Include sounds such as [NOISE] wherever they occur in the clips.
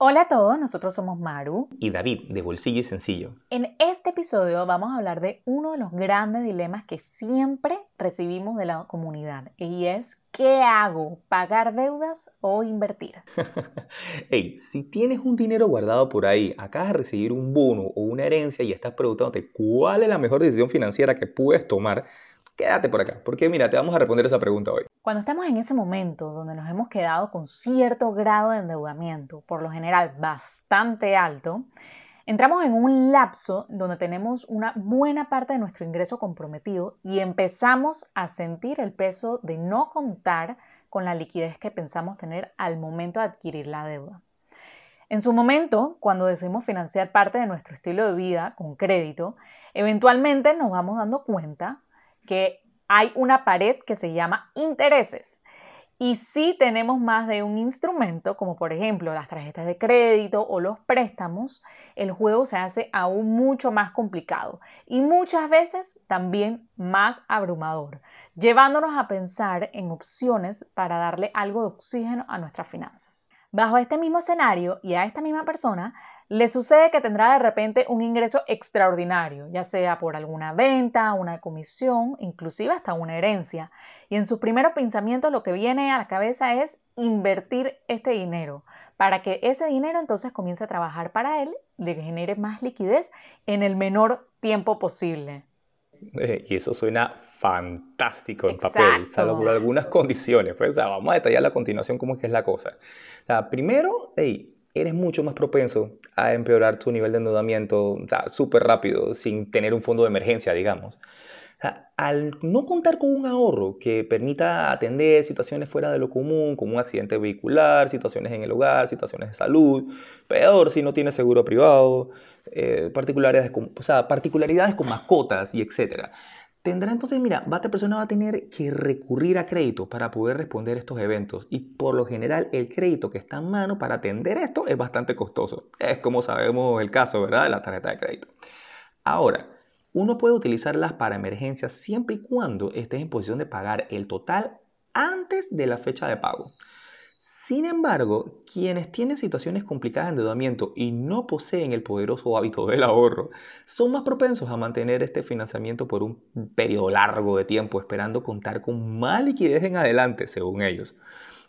Hola a todos, nosotros somos Maru y David de Bolsillo y Sencillo. En este episodio vamos a hablar de uno de los grandes dilemas que siempre recibimos de la comunidad y es ¿qué hago? ¿Pagar deudas o invertir? [LAUGHS] hey, si tienes un dinero guardado por ahí, acabas de recibir un bono o una herencia y estás preguntándote cuál es la mejor decisión financiera que puedes tomar, quédate por acá, porque mira, te vamos a responder esa pregunta hoy. Cuando estamos en ese momento donde nos hemos quedado con cierto grado de endeudamiento, por lo general bastante alto, entramos en un lapso donde tenemos una buena parte de nuestro ingreso comprometido y empezamos a sentir el peso de no contar con la liquidez que pensamos tener al momento de adquirir la deuda. En su momento, cuando decidimos financiar parte de nuestro estilo de vida con crédito, eventualmente nos vamos dando cuenta que hay una pared que se llama intereses. Y si tenemos más de un instrumento, como por ejemplo las tarjetas de crédito o los préstamos, el juego se hace aún mucho más complicado y muchas veces también más abrumador, llevándonos a pensar en opciones para darle algo de oxígeno a nuestras finanzas. Bajo este mismo escenario y a esta misma persona, le sucede que tendrá de repente un ingreso extraordinario, ya sea por alguna venta, una comisión, inclusive hasta una herencia. Y en sus primeros pensamientos lo que viene a la cabeza es invertir este dinero para que ese dinero entonces comience a trabajar para él, le genere más liquidez en el menor tiempo posible. Eh, y eso suena fantástico en papel, salvo por algunas [LAUGHS] condiciones. Pues, vamos a detallar a continuación cómo es que es la cosa. primero, hey, eres mucho más propenso a empeorar tu nivel de endeudamiento súper rápido, sin tener un fondo de emergencia, digamos. al no contar con un ahorro que permita atender situaciones fuera de lo común, como un accidente vehicular, situaciones en el hogar, situaciones de salud, peor si no tienes seguro privado, eh, particularidades, con, particularidades con mascotas y etcétera tendrá entonces, mira, esta persona va a tener que recurrir a crédito para poder responder estos eventos y por lo general el crédito que está en mano para atender esto es bastante costoso. Es como sabemos el caso, ¿verdad? De la tarjeta de crédito. Ahora, uno puede utilizarlas para emergencias siempre y cuando estés en posición de pagar el total antes de la fecha de pago. Sin embargo, quienes tienen situaciones complicadas de endeudamiento y no poseen el poderoso hábito del ahorro, son más propensos a mantener este financiamiento por un periodo largo de tiempo, esperando contar con más liquidez en adelante, según ellos,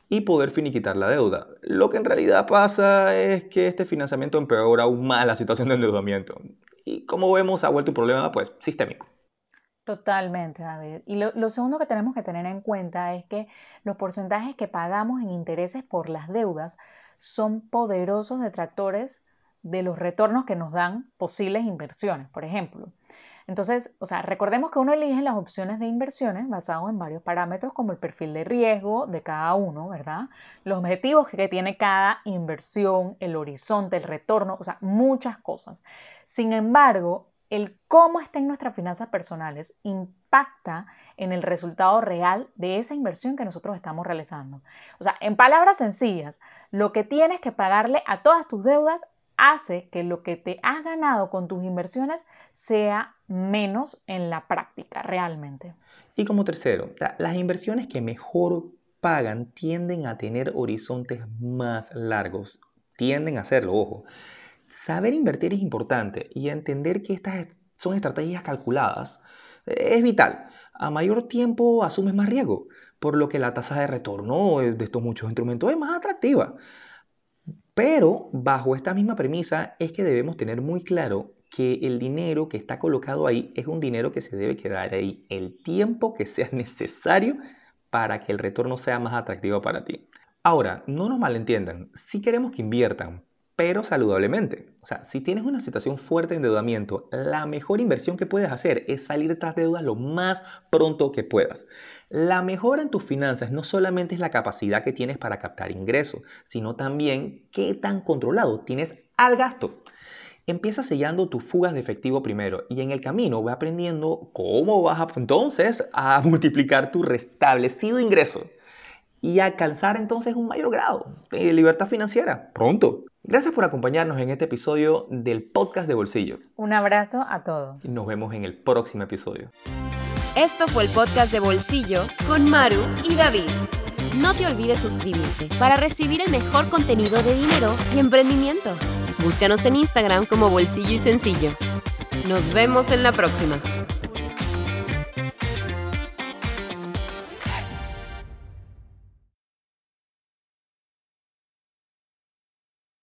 y poder finiquitar la deuda. Lo que en realidad pasa es que este financiamiento empeora aún más la situación de endeudamiento. Y como vemos, ha vuelto un problema pues sistémico. Totalmente, David. Y lo, segundo que tenemos que tener en cuenta es que los porcentajes que pagamos en intereses por las deudas son poderosos detractores de los retornos que nos dan posibles inversiones, por ejemplo. Entonces, o sea, recordemos que uno elige las opciones de inversiones basadas en varios parámetros como el perfil de riesgo de cada uno, ¿verdad? Los objetivos que tiene cada inversión, el horizonte, el retorno, o sea, muchas cosas. Sin embargo, el cómo estén nuestras finanzas personales impacta en el resultado real de esa inversión que nosotros estamos realizando. O sea, en palabras sencillas, lo que tienes que pagarle a todas tus deudas hace que lo que te has ganado con tus inversiones sea menos en la práctica realmente. Y como tercero, las inversiones que mejor pagan tienden a tener horizontes más largos, tienden a hacerlo, ojo. Saber invertir es importante y entender que estas son estrategias calculadas eh, es vital. A mayor tiempo asumes más riesgo, por lo que la tasa de retorno de estos muchos instrumentos es más atractiva. Pero bajo esta misma premisa es que debemos tener muy claro que el dinero que está colocado ahí es un dinero que se debe quedar ahí el tiempo que sea [LAUGHS] necesario para que el retorno sea más atractivo para ti. Ahora, no nos malentiendan, si queremos que inviertan, pero saludablemente. O sea, si tienes una situación fuerte de endeudamiento, la mejor inversión que puedes hacer es salir estas deudas lo más pronto que puedas. La mejora en tus finanzas no solamente es la capacidad que tienes para captar ingresos, sino también qué tan controlado tienes al gasto. Empieza sellando tus fugas de efectivo primero y en el camino ve aprendiendo cómo vas a, entonces a [LAUGHS] multiplicar tu restablecido ingreso y alcanzar entonces un mayor grado de libertad financiera pronto. Gracias por acompañarnos en este episodio del podcast de Bolsillo. Un abrazo a todos. Nos vemos en el próximo episodio. Esto fue el podcast de Bolsillo con Maru y David. No te olvides suscribirte para recibir el mejor contenido de dinero y emprendimiento. Búscanos en Instagram como Bolsillo y Sencillo. Nos vemos en la próxima.